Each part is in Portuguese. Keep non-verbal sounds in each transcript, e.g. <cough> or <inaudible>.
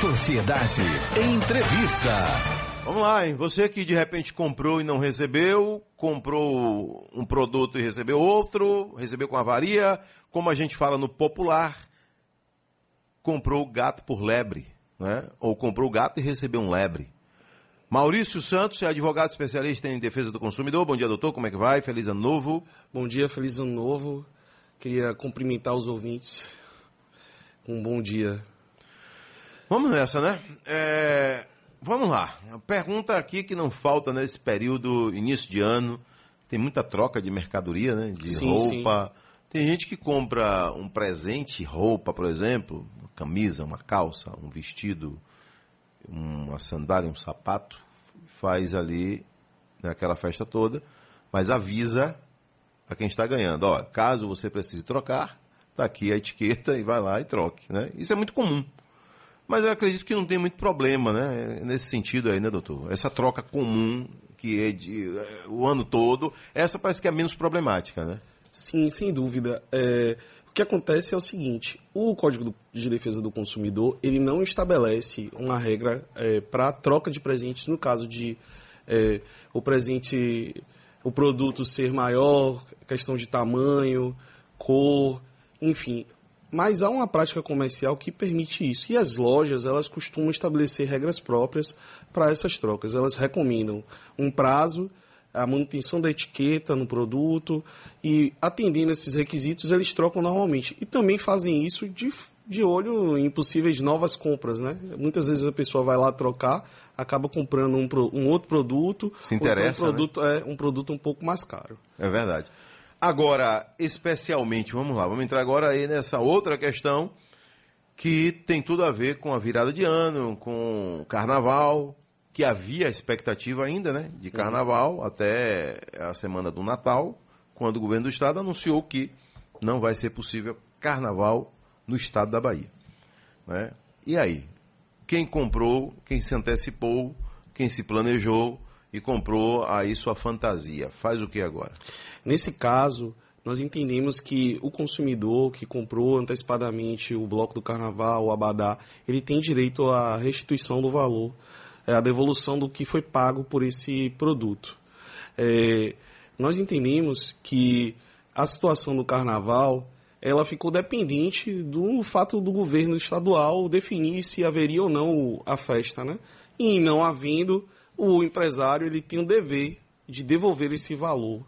Sociedade Entrevista. Vamos lá, hein? Você que de repente comprou e não recebeu, comprou um produto e recebeu outro, recebeu com avaria, como a gente fala no popular, comprou gato por lebre, né? Ou comprou gato e recebeu um lebre. Maurício Santos é advogado especialista em defesa do consumidor. Bom dia, doutor. Como é que vai? Feliz ano novo. Bom dia, feliz ano novo. Queria cumprimentar os ouvintes. Um bom dia. Vamos nessa, né? É, vamos lá. Pergunta aqui que não falta nesse período, início de ano, tem muita troca de mercadoria, né? De Sim, roupa. Tem gente que compra um presente, roupa, por exemplo, uma camisa, uma calça, um vestido, uma sandália, um sapato, faz ali naquela festa toda, mas avisa a quem está ganhando. Ó, caso você precise trocar, tá aqui a etiqueta e vai lá e troque, né? Isso é muito comum. Mas eu acredito que não tem muito problema, né? Nesse sentido aí, né, doutor? Essa troca comum que é de, é, o ano todo, essa parece que é menos problemática, né? Sim, sem dúvida. É, o que acontece é o seguinte: o Código de Defesa do Consumidor ele não estabelece uma regra é, para troca de presentes no caso de é, o presente, o produto ser maior, questão de tamanho, cor, enfim. Mas há uma prática comercial que permite isso. E as lojas, elas costumam estabelecer regras próprias para essas trocas. Elas recomendam um prazo, a manutenção da etiqueta no produto e atendendo esses requisitos, eles trocam normalmente. E também fazem isso de, de olho em possíveis novas compras, né? Muitas vezes a pessoa vai lá trocar, acaba comprando um, um outro produto. Se interessa, um produto, né? é um produto um pouco mais caro. É verdade. Agora, especialmente, vamos lá, vamos entrar agora aí nessa outra questão que tem tudo a ver com a virada de ano, com o carnaval, que havia expectativa ainda, né, de carnaval uhum. até a semana do Natal, quando o governo do estado anunciou que não vai ser possível carnaval no estado da Bahia. Né? E aí? Quem comprou, quem se antecipou, quem se planejou, e comprou aí sua fantasia. Faz o que agora? Nesse caso, nós entendemos que o consumidor que comprou antecipadamente o bloco do carnaval, o abadá, ele tem direito à restituição do valor, à é, devolução do que foi pago por esse produto. É, nós entendemos que a situação do carnaval ela ficou dependente do fato do governo estadual definir se haveria ou não a festa, né? E não havendo, o empresário ele tem o dever de devolver esse valor.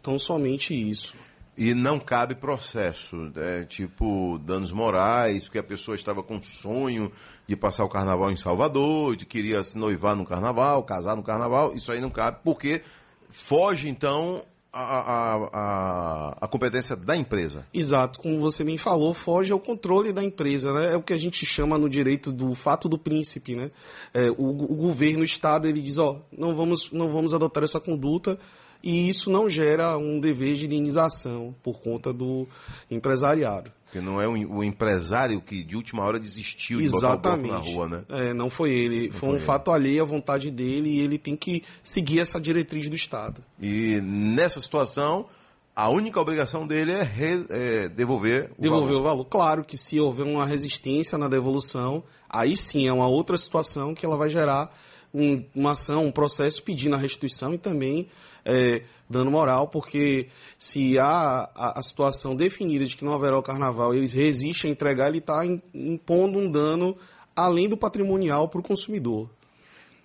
Então, somente isso. E não cabe processo, né? tipo danos morais, porque a pessoa estava com sonho de passar o carnaval em Salvador, de queria se noivar no carnaval, casar no carnaval, isso aí não cabe, porque foge então a, a, a, competência da empresa. Exato, como você bem falou, foge ao controle da empresa, né? É o que a gente chama no direito do fato do príncipe, né? É, o, o, governo, o Estado, ele diz, ó, não vamos, não vamos adotar essa conduta e isso não gera um dever de indenização por conta do empresariado. Porque não é o, empresário que de última hora desistiu de Exatamente. botar o na rua, né? É, não foi ele. Não foi um fato alheio à vontade dele e ele tem que seguir essa diretriz do Estado. E nessa situação, a única obrigação dele é, re, é devolver o devolver valor. o valor. Claro que se houver uma resistência na devolução, aí sim é uma outra situação que ela vai gerar um, uma ação, um processo pedindo a restituição e também é, dano moral, porque se há a, a, situação definida de que não haverá o carnaval, eles resistem a entregar, ele está impondo um dano além do patrimonial para o consumidor.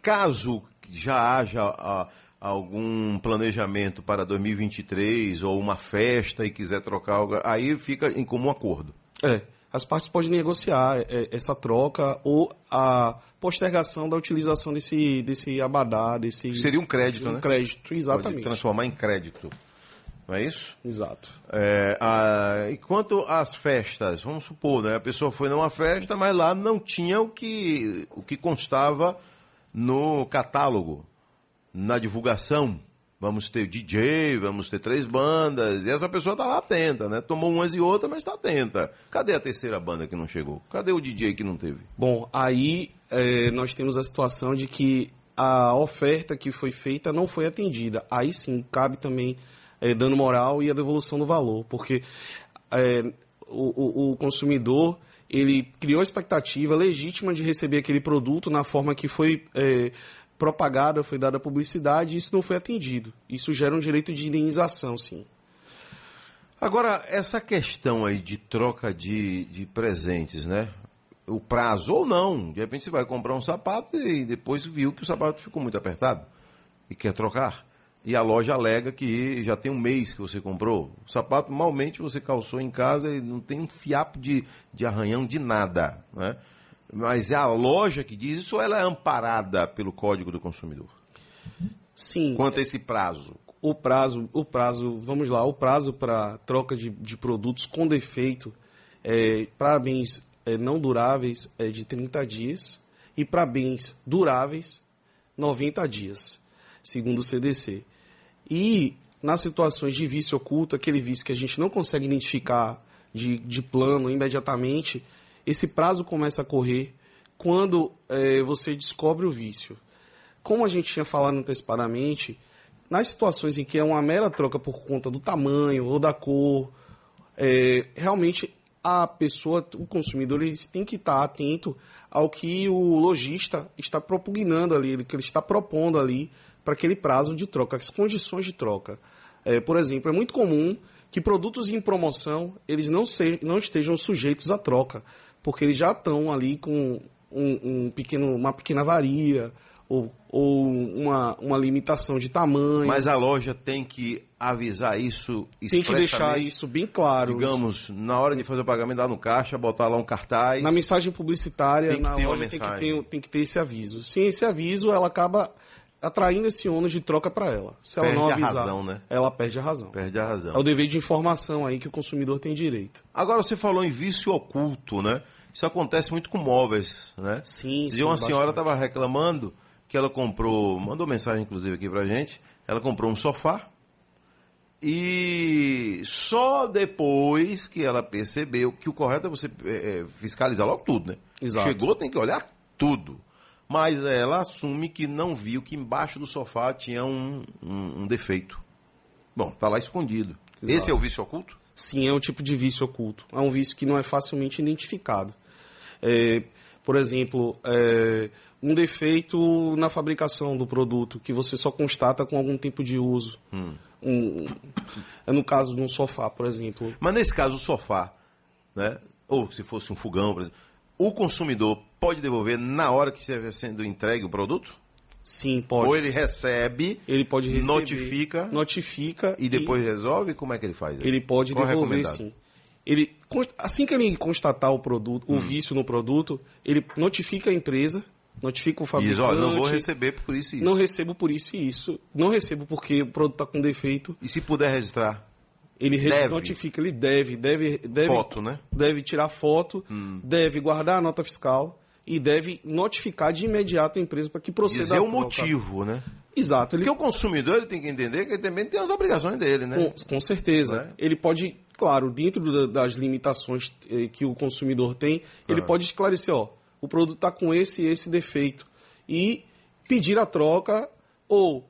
Caso já haja a, algum planejamento para 2023 ou uma festa e quiser trocar algo, aí fica em comum acordo. É as partes podem negociar é, essa troca ou a postergação da utilização desse, desse abadá, desse... Seria um crédito, um né? crédito, exatamente. Pode transformar em crédito, não é isso? Exato. É, a, e quanto às festas, vamos supor, né? A pessoa foi numa festa, mas lá não tinha o que, o que constava no catálogo, na divulgação vamos ter DJ, vamos ter três bandas, e essa pessoa está lá atenta, né? Tomou umas e outras, mas está atenta. Cadê a terceira banda que não chegou? Cadê o DJ que não teve? Bom, aí é, nós temos a situação de que a oferta que foi feita não foi atendida. Aí sim, cabe também é, dano moral e a devolução do valor, porque é, o, o, o consumidor ele criou a expectativa legítima de receber aquele produto na forma que foi é, propagada, foi dada publicidade, e isso não foi atendido. Isso gera um direito de indenização, sim. Agora, essa questão aí de troca de, de presentes, né? O prazo ou não. De repente você vai comprar um sapato e depois viu que o sapato ficou muito apertado e quer trocar. E a loja alega que já tem um mês que você comprou. O sapato, malmente, você calçou em casa e não tem um fiapo de, de arranhão de nada. Né? Mas é a loja que diz isso ou ela é amparada pelo Código do Consumidor? Sim. Quanto a esse prazo? O prazo, o prazo, vamos lá, o prazo para troca de, de produtos com defeito é, para bens é, não duráveis é de 30 dias e para bens duráveis 90 dias, segundo o CDC. E nas situações de vício oculto, aquele vício que a gente não consegue identificar de, de plano imediatamente, esse prazo começa a correr quando é, você descobre o vício. Como a gente tinha falado antecipadamente, nas situações em que é uma mera troca por conta do tamanho ou da cor, é, realmente a pessoa, o consumidor, ele tem que estar atento ao que o lojista está propugnando ali, que ele está propondo ali para aquele prazo de troca, as condições de troca. É, por exemplo, é muito comum que produtos em promoção eles não, se, não estejam sujeitos à troca, porque eles já estão ali com um, um pequeno, uma pequena varia ou, ou uma, uma limitação de tamanho. Mas a loja tem que avisar isso Tem que deixar isso bem claro. Digamos, na hora de fazer o pagamento, lá no caixa, botar lá um cartaz. Na mensagem publicitária, Tem que na loja tem que, ter, tem que ter esse aviso. Sem esse aviso, ela acaba atraindo esse ônus de troca para ela. Se ela Perde não a avisar, razão, né? ela perde a razão. Perde a razão. É o dever de informação aí que o consumidor tem direito. Agora você falou em vício oculto, né? Isso acontece muito com móveis, né? Sim, E uma senhora estava reclamando que ela comprou, mandou mensagem inclusive aqui pra gente, ela comprou um sofá e só depois que ela percebeu que o correto é você é, é, fiscalizar logo tudo, né? Exato. Chegou, tem que olhar tudo. Mas ela assume que não viu que embaixo do sofá tinha um, um, um defeito. Bom, tá lá escondido. Exato. Esse é o vício oculto? Sim, é um tipo de vício oculto. É um vício que não é facilmente identificado. É, por exemplo, é, um defeito na fabricação do produto que você só constata com algum tempo de uso. Hum. Um, é no caso de um sofá, por exemplo. Mas nesse caso, o sofá, né? ou se fosse um fogão, por exemplo, o consumidor pode devolver na hora que estiver sendo entregue o produto? Sim, pode. Ou ele recebe, Ele pode receber, notifica notifica e depois resolve? Como é que ele faz? ele pode Qual devolver sim. Ele assim que ele constatar o produto, Hum. o vício no produto, ele notifica a empresa, notifica o fabricante. Diz, olha, não vou receber por isso e isso. Não recebo por isso e isso. Não recebo porque o produto está com defeito. E se puder registrar? Ele Deve. notifica, ele deve, deve, deve, Foto, né? deve tirar foto, deve guardar a nota fiscal e deve notificar de imediato a empresa para que proceda. Dizer a o motivo, né? Exato. Ele, Porque o consumidor ele tem que entender que ele também tem as obrigações dele, né? com, com certeza. Né? Ele pode, claro, dentro da- das limitações eh, que o consumidor tem, ele Ah. pode esclarecer, ó, o produto está com esse e esse defeito. E pedir a troca ou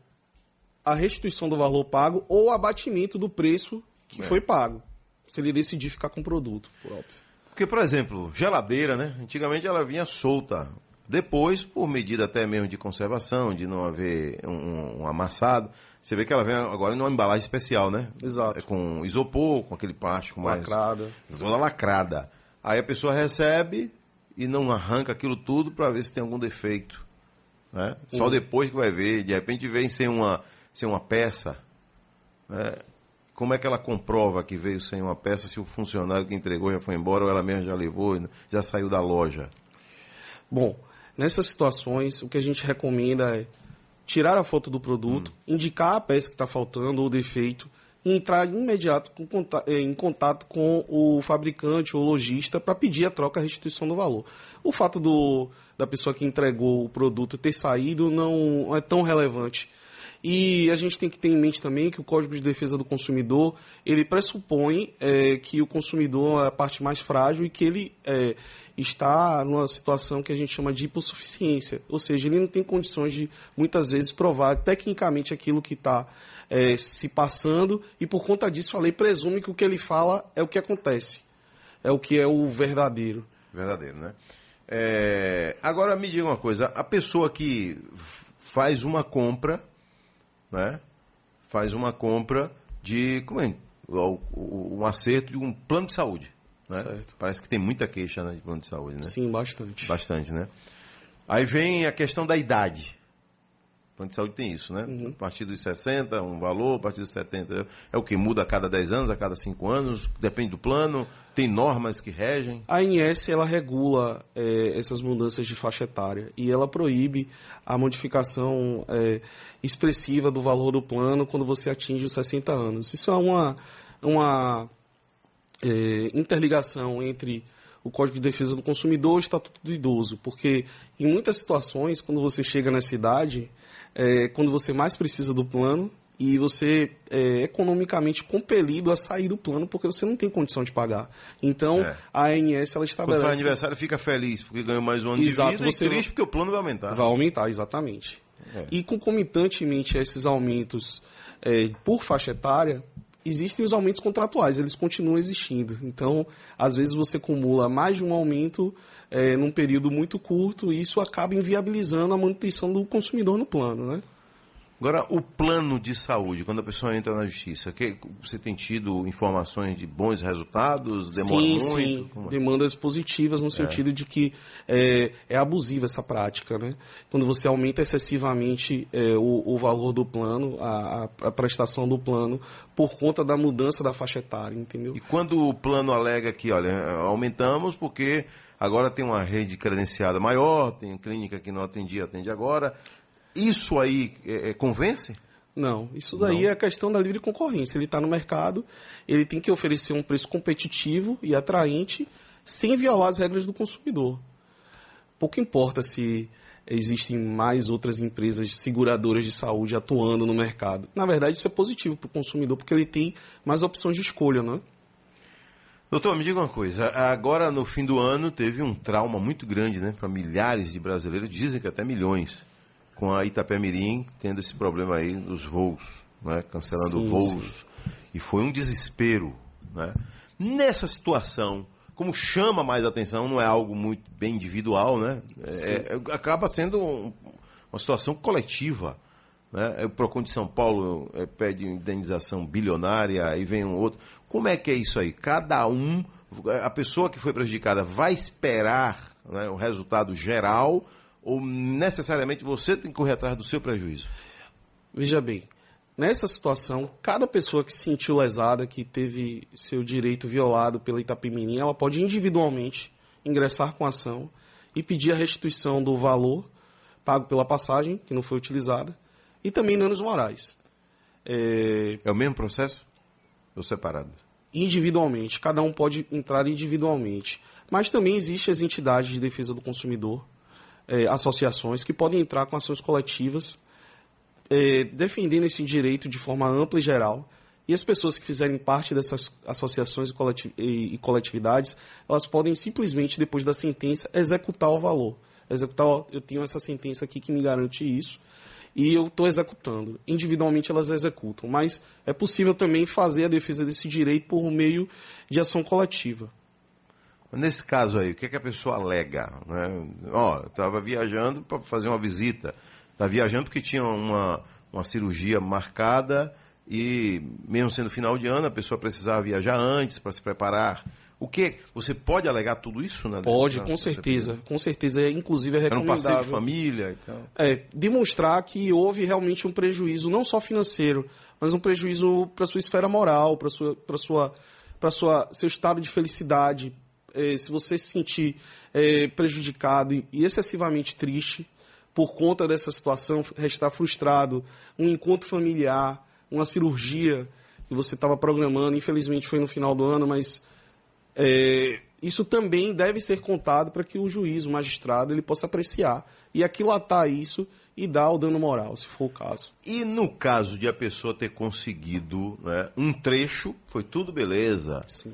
a restituição do valor pago ou o abatimento do preço que É. foi pago. Se ele decidir ficar com o produto, por óbvio. Porque, por exemplo, geladeira, né? Antigamente ela vinha solta. Depois, por medida até mesmo de conservação, de não haver um, um- amassado, você vê que ela vem agora numa embalagem especial, né? Exato. É com isopor, com aquele plástico mais... Lacrada. Toda lacrada. Aí a pessoa recebe e não arranca aquilo tudo para ver se tem algum defeito. Né? Só depois que vai ver. De repente vem sem uma, sem uma peça. né? Como é que ela comprova que veio sem uma peça se o funcionário que entregou já foi embora ou ela mesma já levou, e já saiu da loja? Bom, nessas situações, o que a gente recomenda é tirar a foto do produto, indicar a peça que está faltando ou defeito e entrar imediato com eh, em contato com o fabricante ou lojista para pedir a troca, a restituição do valor. O fato do, da pessoa que entregou o produto ter saído não é tão relevante. E a gente tem que ter em mente também que o Código de Defesa do Consumidor, ele pressupõe eh, que o consumidor é a parte mais frágil e que ele eh, está numa situação que a gente chama de hipossuficiência. Ou seja, ele não tem condições de, muitas vezes, provar tecnicamente aquilo que está se passando e, por conta disso, a lei presume que o que ele fala é o que acontece. É o que é o verdadeiro. verdadeiro, né? É, agora me diga uma coisa, a pessoa que faz uma compra, né? Faz uma compra de como é? um acerto de um plano de saúde. Né? Parece que tem muita queixa né, de plano de saúde, né? Sim, bastante. Bastante, né? Aí vem a questão da idade. O plano de saúde tem isso, né? Uhum. A partir dos 60, um valor, a partir dos 70. É o que? Muda a cada 10 anos, a cada 5 anos? Depende do plano? Tem normas que regem? A ANS ela regula é, essas mudanças de faixa etária e ela proíbe a modificação é, expressiva do valor do plano quando você atinge os 60 anos. Isso é uma, uma é, interligação entre o Código de Defesa do Consumidor e o Estatuto do Idoso, porque em muitas situações, quando você chega nessa idade, é, quando você mais precisa do plano e você é economicamente compelido a sair do plano porque você não tem condição de pagar. Então, É. a ANS ela Quando estabelece... faz aniversário, fica feliz porque ganhou mais um ano Exato, de vida você e triste porque o plano vai aumentar. Vai aumentar, exatamente. É. E concomitantemente a esses aumentos é, por faixa etária, existem os aumentos contratuais, eles continuam existindo. Então, às vezes você acumula mais de um aumento é, num período muito curto e isso acaba inviabilizando a manutenção do consumidor no plano, né? Agora, o plano de saúde, quando a pessoa entra na justiça, que, você tem tido informações de bons resultados? Demora sim, muito? sim. É? Demandas positivas no sentido de que é, é abusiva essa prática, né? Quando você aumenta excessivamente é, o, o valor do plano, a, a- a prestação do plano, por conta da mudança da faixa etária, entendeu? E quando o plano alega que, olha, aumentamos porque agora tem uma rede credenciada maior, tem clínica que não atendia, atende agora, isso aí é, é, convence? Não, isso daí Não. é a questão da livre concorrência. Ele está no mercado, ele tem que oferecer um preço competitivo e atraente sem violar as regras do consumidor. Pouco importa se existem mais outras empresas seguradoras de saúde atuando no mercado. Na verdade, isso é positivo para o consumidor, porque ele tem mais opções de escolha, não é? Doutor, me diga uma coisa. Agora, no fim do ano, teve um trauma muito grande né, para milhares de brasileiros, dizem que até milhões, com a Itapemirim tendo esse problema aí nos voos, né, cancelando Sim, voos. E foi um desespero. Né? Nessa situação, como chama mais atenção, não é algo muito bem individual, né? É- é- acaba sendo um- uma situação coletiva. Né? O Procon de São Paulo eh, pede indenização bilionária, aí vem um outro. Como é que é isso aí? Cada um, a pessoa que foi prejudicada vai esperar né, o resultado geral ou necessariamente você tem que correr atrás do seu prejuízo? Veja bem, nessa situação, cada pessoa que se sentiu lesada, que teve seu direito violado pela Itapemirim, ela pode individualmente ingressar com a ação e pedir a restituição do valor pago pela passagem, que não foi utilizada, e também danos morais. É, É o mesmo processo? Ou separado? individualmente, cada um pode entrar individualmente. Mas também existem as entidades de defesa do consumidor, eh, associações, que podem entrar com ações coletivas, eh, defendendo esse direito de forma ampla e geral. E as pessoas que fizerem parte dessas associações e coletividades, elas podem simplesmente, depois da sentença, executar o valor. Executar, ó, eu tenho essa sentença aqui que me garante isso, e eu estou executando. Individualmente elas executam, mas é possível também fazer a defesa desse direito por meio de ação coletiva. Nesse caso aí, o que, é que a pessoa alega? Né? Ó, estava viajando para fazer uma visita. Estava viajando porque tinha uma, uma cirurgia marcada e, mesmo sendo final de ano, a pessoa precisava viajar antes para se preparar. O que? Você pode alegar tudo isso? Né? Pode, Na- com certeza. Com certeza, inclusive é Era um passeio de recomendável. família e tal. É, demonstrar que houve realmente um prejuízo, não só financeiro, mas um prejuízo para sua esfera moral, para sua, para sua, para sua, seu estado de felicidade. É, se você se sentir é, prejudicado e excessivamente triste por conta dessa situação, restar frustrado, um encontro familiar, uma cirurgia que você estava programando, infelizmente foi no final do ano, mas é, isso também deve ser contado para que o juiz, o magistrado, ele possa apreciar e aquilatar isso e dar o dano moral, se for o caso. E no caso de a pessoa ter conseguido né, um trecho, foi tudo beleza. Sim.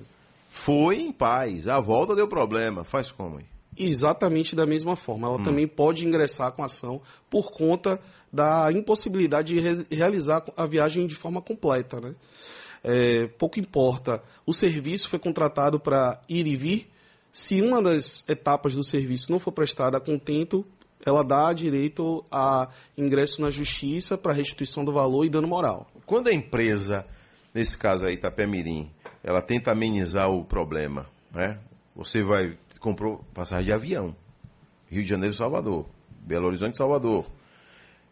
Foi em paz. A volta deu problema. Faz como aí? Exatamente da mesma forma. Ela também pode ingressar com ação por conta da impossibilidade de re- realizar a viagem de forma completa. Né? É, pouco importa. O serviço foi contratado para ir e vir. Se uma das etapas do serviço não for prestada a contento, ela dá direito a ingresso na justiça para restituição do valor e dano moral. Quando a empresa, nesse caso aí, Itapemirim, ela tenta amenizar o problema, né? Você vai, comprou passagem de avião, Rio de Janeiro, Salvador, Belo Horizonte, Salvador.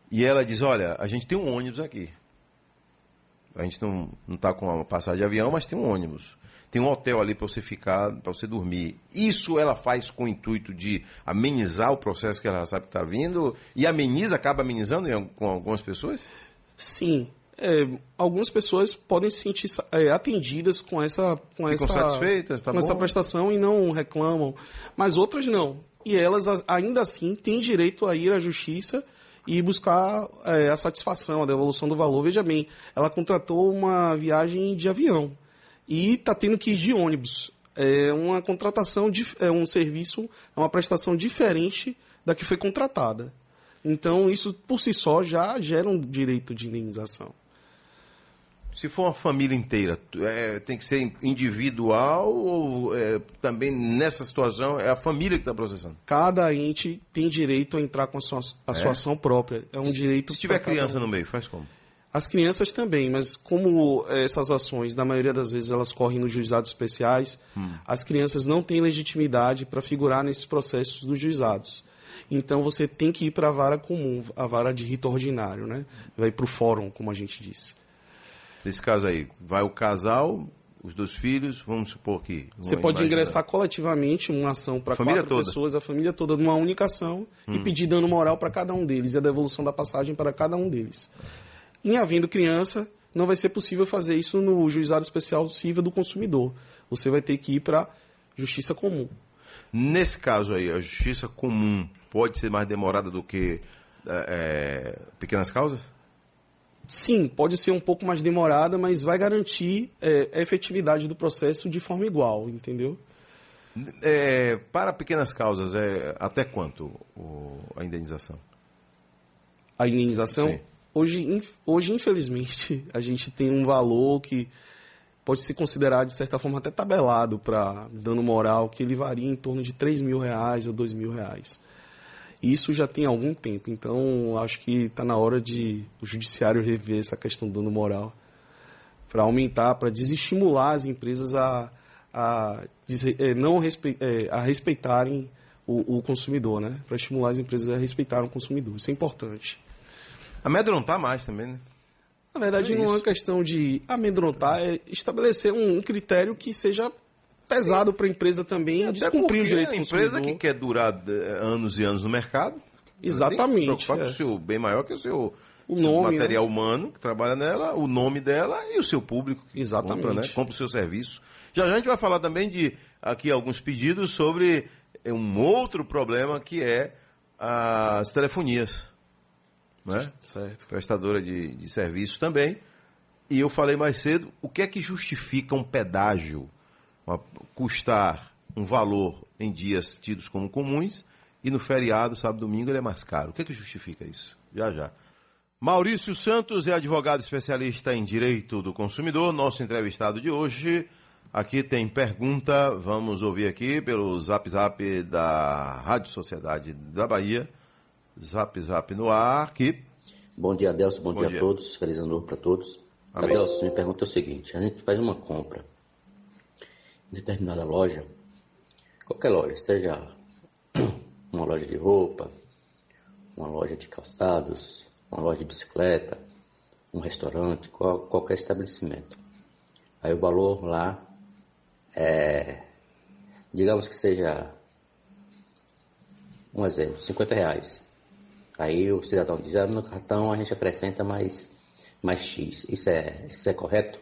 E ela diz, olha, a gente tem um ônibus aqui. A gente não está com uma passagem de avião, mas tem um ônibus. Tem um hotel ali para você ficar, para você dormir. Isso ela faz com o intuito de amenizar o processo que ela sabe que está vindo e ameniza, acaba amenizando com algumas pessoas? Sim. É, algumas pessoas podem se sentir é, atendidas com essa com Ficam essa satisfeitas, tá com essa bom? prestação e não reclamam, mas outras não. E elas ainda assim têm direito a ir à justiça e buscar é, a satisfação, a devolução do valor. Veja bem, ela contratou uma viagem de avião e está tendo que ir de ônibus. É uma contratação, dif- é um serviço, é uma prestação diferente da que foi contratada. Então, isso por si só já gera um direito de indenização. Se for uma família inteira, é, tem que ser individual ou é, também nessa situação é a família que está processando? Cada ente tem direito a entrar com a sua, a sua ação própria. É um direito. Se tiver criança um. no meio, faz como? As crianças também, mas como eh, essas ações, na maioria das vezes, elas correm nos juizados especiais, as crianças não têm legitimidade para figurar nesses processos dos juizados. Então você tem que ir para a vara comum, a vara de rito ordinário, né? Vai para o fórum, como a gente disse. Nesse caso aí, vai o casal, os dois filhos, vamos supor que. Você pode imaginar. ingressar coletivamente uma ação para quatro toda. pessoas, a família toda numa única ação e pedir dano moral para cada um deles e a devolução da passagem para cada um deles. Em havendo criança, não vai ser possível fazer isso no juizado especial civil do consumidor. Você vai ter que ir para justiça comum. Nesse caso aí, a justiça comum pode ser mais demorada do que é, pequenas causas? Sim, pode ser um pouco mais demorada, mas vai garantir é, a efetividade do processo de forma igual, entendeu? É, para pequenas causas, é até quanto o- a indenização? a indenização. Sim. Hoje, inf- hoje, infelizmente, <laughs> a gente tem um valor que pode ser considerado, de certa forma, até tabelado para dano moral, que ele varia em torno de 3 mil reais a 2 mil reais. Isso já tem algum tempo, então acho que está na hora de o judiciário rever essa questão do dano moral para aumentar, para desestimular as empresas a, a, eh, não respe- eh, a respeitarem o, o consumidor, né? Para estimular as empresas a respeitarem o consumidor. Isso é importante. Amedrontar mais também, né? Na verdade, É não é uma questão de amedrontar, é estabelecer um, um critério que seja pesado para a empresa também Até descumprir o direito a do empresa que quer durar eh, anos e anos no mercado. Exatamente, Tem que preocupar é. com o seu bem maior que o seu, O nome, né? material humano que trabalha nela, o nome dela e o seu público que Exatamente. compra, né? compra o seu serviço. Já já a gente vai falar também de aqui alguns pedidos sobre um outro problema que é as telefonias. Né? Certo. prestadora de, de serviços também. E eu falei mais cedo, o que é que justifica um pedágio custar um valor em dias tidos como comuns e no feriado, sábado e domingo, ele é mais caro? O que é que justifica isso? Já, já. Maurício Santos é advogado especialista em direito do consumidor, nosso entrevistado de hoje. Aqui tem pergunta, vamos ouvir aqui pelo zap zap da Rádio Sociedade da Bahia. Zap zap no ar, aqui. Bom dia, Adelson. Bom, Bom dia, dia. a todos. Feliz ano novo para todos. Amém. Adelson, minha pergunta o seguinte: a gente faz uma compra determinada loja, qualquer loja, seja <clears throat> uma loja de roupa, uma loja de calçados, uma loja de bicicleta, um restaurante, qual- qualquer estabelecimento. Aí o valor lá é, digamos que seja, um exemplo, 50 reais. Aí o cidadão diz, ah, no cartão a gente acrescenta mais, mais X. Isso é, isso é correto?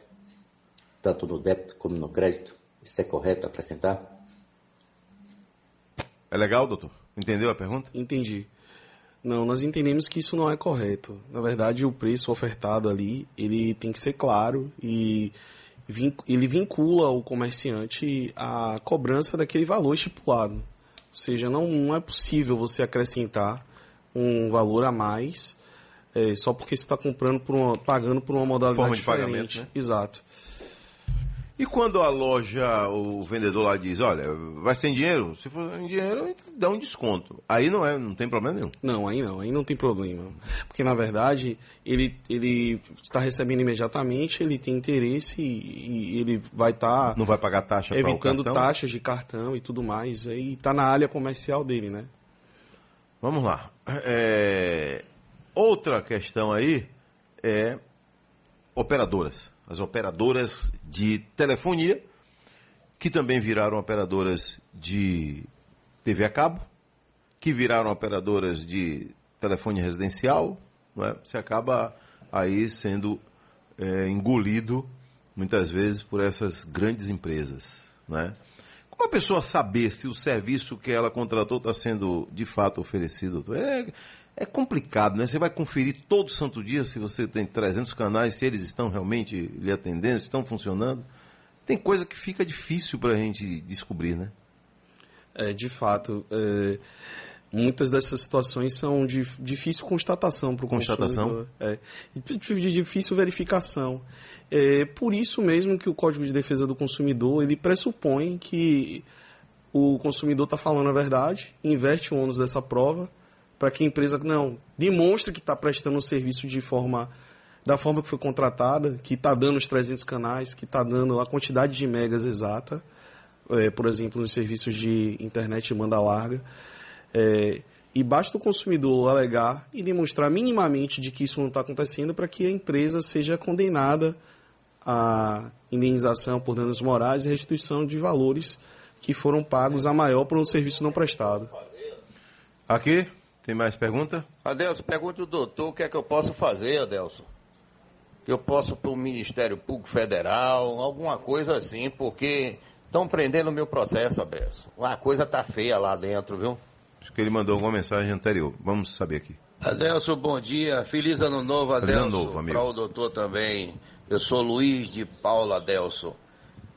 Tanto no débito como no crédito? Isso é correto acrescentar? É legal, doutor? Entendeu a pergunta? Entendi. Não, nós entendemos que isso não é correto. Na verdade, o preço ofertado ali, ele tem que ser claro e ele vincula o comerciante à cobrança daquele valor estipulado. Ou seja, não, não é possível você acrescentar um valor a mais é, só porque você está comprando por uma, pagando por uma modalidade Forma de pagamento, diferente. né? Exato. E quando a loja, o vendedor lá diz, olha, vai sem dinheiro? Se for em dinheiro, dá um desconto. Aí não é, não tem problema nenhum. Não, aí não, aí não tem problema. Porque na verdade ele ele está recebendo imediatamente, ele tem interesse e, e ele vai estar Não vai pagar taxa evitando taxas de cartão e tudo mais. Aí está na área comercial dele, né? Vamos lá. É, Outra questão aí é operadoras. As operadoras de telefonia, que também viraram operadoras de TV a cabo, que viraram operadoras de telefone residencial, não é? você acaba aí sendo é, engolido muitas vezes por essas grandes empresas. Né? Como a pessoa saber se o serviço que ela contratou está sendo de fato oferecido? É, é complicado, né? Você vai conferir todo santo dia se você tem 300 canais, se eles estão realmente lhe atendendo, se estão funcionando. Tem coisa que fica difícil para a gente descobrir, né? É, de fato, é, muitas dessas situações são de difícil constatação para o Constatação? É, de difícil verificação. É por isso mesmo que o Código de Defesa do Consumidor ele pressupõe que o consumidor está falando a verdade, inverte o ônus dessa prova para que a empresa não demonstre que está prestando o serviço de forma da forma que foi contratada, que está dando os 300 canais, que está dando a quantidade de megas exata, é, por exemplo, nos serviços de internet banda larga. É, e basta o consumidor alegar e demonstrar minimamente de que isso não está acontecendo para que a empresa seja condenada à indenização por danos morais e restituição de valores que foram pagos a maior por um serviço não prestado. Aqui, tem mais pergunta? Adelson, pergunta o doutor o que é que eu posso fazer, Adelson. Que eu posso para o Ministério Público Federal, alguma coisa assim, porque estão prendendo o meu processo, Adelson. A coisa tá feia lá dentro, viu? Acho que ele mandou alguma mensagem anterior. Vamos saber aqui. Adelson, bom dia. Feliz ano novo, Feliz ano novo, amigo. Para o doutor também. Eu sou Luiz de Paula Adelson.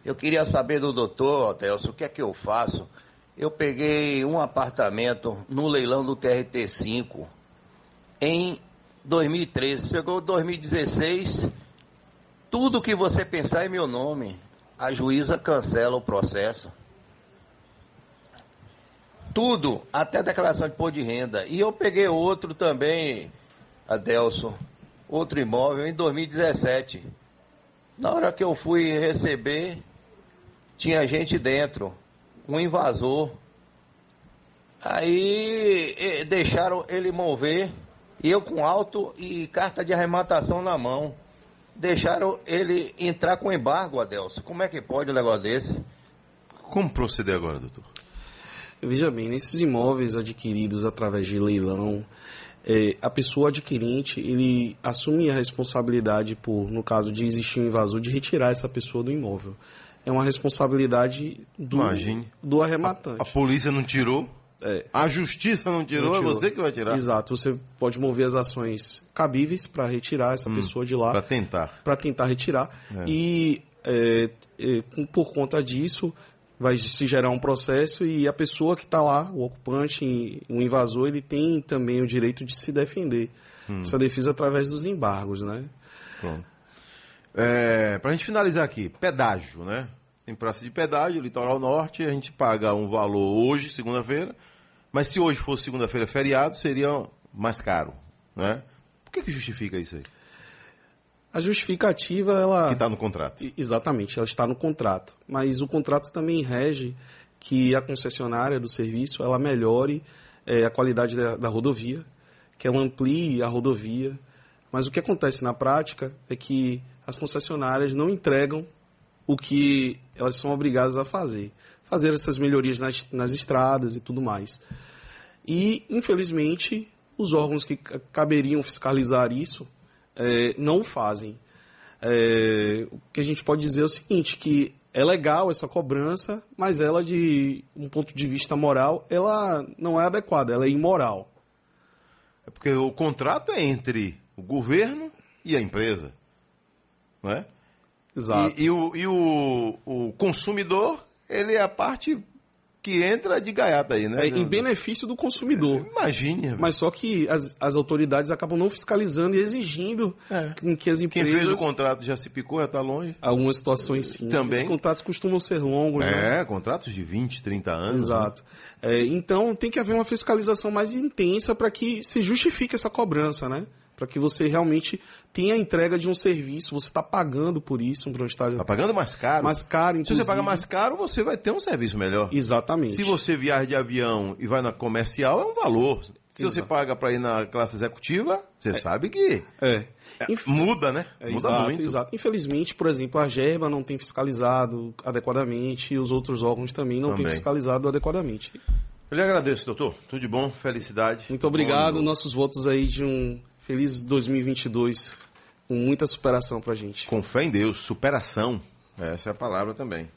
Eu queria saber do doutor, Adelson, o que é que eu faço? Eu peguei um apartamento no leilão do TRT5 em 2013. Chegou 2016, tudo que você pensar é meu nome. A juíza cancela o processo. Tudo, até declaração de imposto de renda. E eu peguei outro também, Adelson, outro imóvel em 2017. Na hora que eu fui receber, tinha gente dentro, um invasor. Aí deixaram ele mover, e eu com auto e carta de arrematação na mão. Deixaram ele entrar com embargo, Adelson. Como é que pode um negócio desse? Como proceder agora, doutor? Veja bem, nesses imóveis adquiridos através de leilão, é, a pessoa adquirente ele assume a responsabilidade por, no caso de existir um invasor, de retirar essa pessoa do imóvel. É uma responsabilidade do, Imagine. do arrematante. A polícia não tirou, É, a justiça não tirou, não é tirou. você que vai tirar. Exato, você pode mover as ações cabíveis para retirar essa pessoa de lá. Hum, Para tentar. para tentar retirar. É. E é, é, por conta disso, vai se gerar um processo e a pessoa que está lá, o ocupante, o invasor, ele tem também o direito de se defender. Hum. Essa defesa através dos embargos, né? Pronto. É, para a gente finalizar aqui, pedágio, né? Tem praça de pedágio, litoral norte, a gente paga um valor hoje, segunda-feira, mas se hoje fosse segunda-feira feriado, seria mais caro, né? Por que, que justifica isso aí? A justificativa, ela... Que está no contrato. Exatamente, ela está no contrato. Mas o contrato também rege que a concessionária do serviço ela melhore eh, a qualidade da, da rodovia, que ela amplie a rodovia. Mas o que acontece na prática é que as concessionárias não entregam o que elas são obrigadas a fazer. Fazer essas melhorias nas, nas estradas e tudo mais. E, infelizmente, os órgãos que ca- caberiam fiscalizar isso eh, não o fazem. É, o que a gente pode dizer é o seguinte, que é legal essa cobrança, mas ela, de um ponto de vista moral, ela não é adequada, ela é imoral. É porque o contrato é entre o governo e a empresa, não é? Exato. E, e o, e o, o consumidor, ele é a parte que entra de gaiata aí, né? É, em benefício do consumidor. Imagine. Mas só que as, as autoridades acabam não fiscalizando e exigindo É. que as Quem empresas... fez o contrato já se picou, já tá longe. Algumas situações sim. Também. Os contratos costumam ser longos, né? É, contratos de 20, 30 anos. né? Exato. É, então tem que haver uma fiscalização mais intensa para que se justifique essa cobrança, né? Para que você realmente tenha a entrega de um serviço, você está pagando por isso, um estágio Tá pagando mais caro. mais caro, Se você inclusive. paga mais caro, você vai ter um serviço melhor. Exatamente. Se você viaja de avião e vai na comercial, é um valor. Se você Exato. paga para ir na classe executiva, você sabe que É. é, Inf- muda, né? É, muda exato, muito. exato. Infelizmente, por exemplo, a Gerba não tem fiscalizado adequadamente e os outros órgãos também não têm Também. fiscalizado adequadamente. Eu lhe agradeço, doutor. Tudo de bom, felicidade. Muito obrigado. Bom, Nossos votos aí de um feliz 2022 com muita superação pra gente. Com fé em Deus, superação. Essa é a palavra também.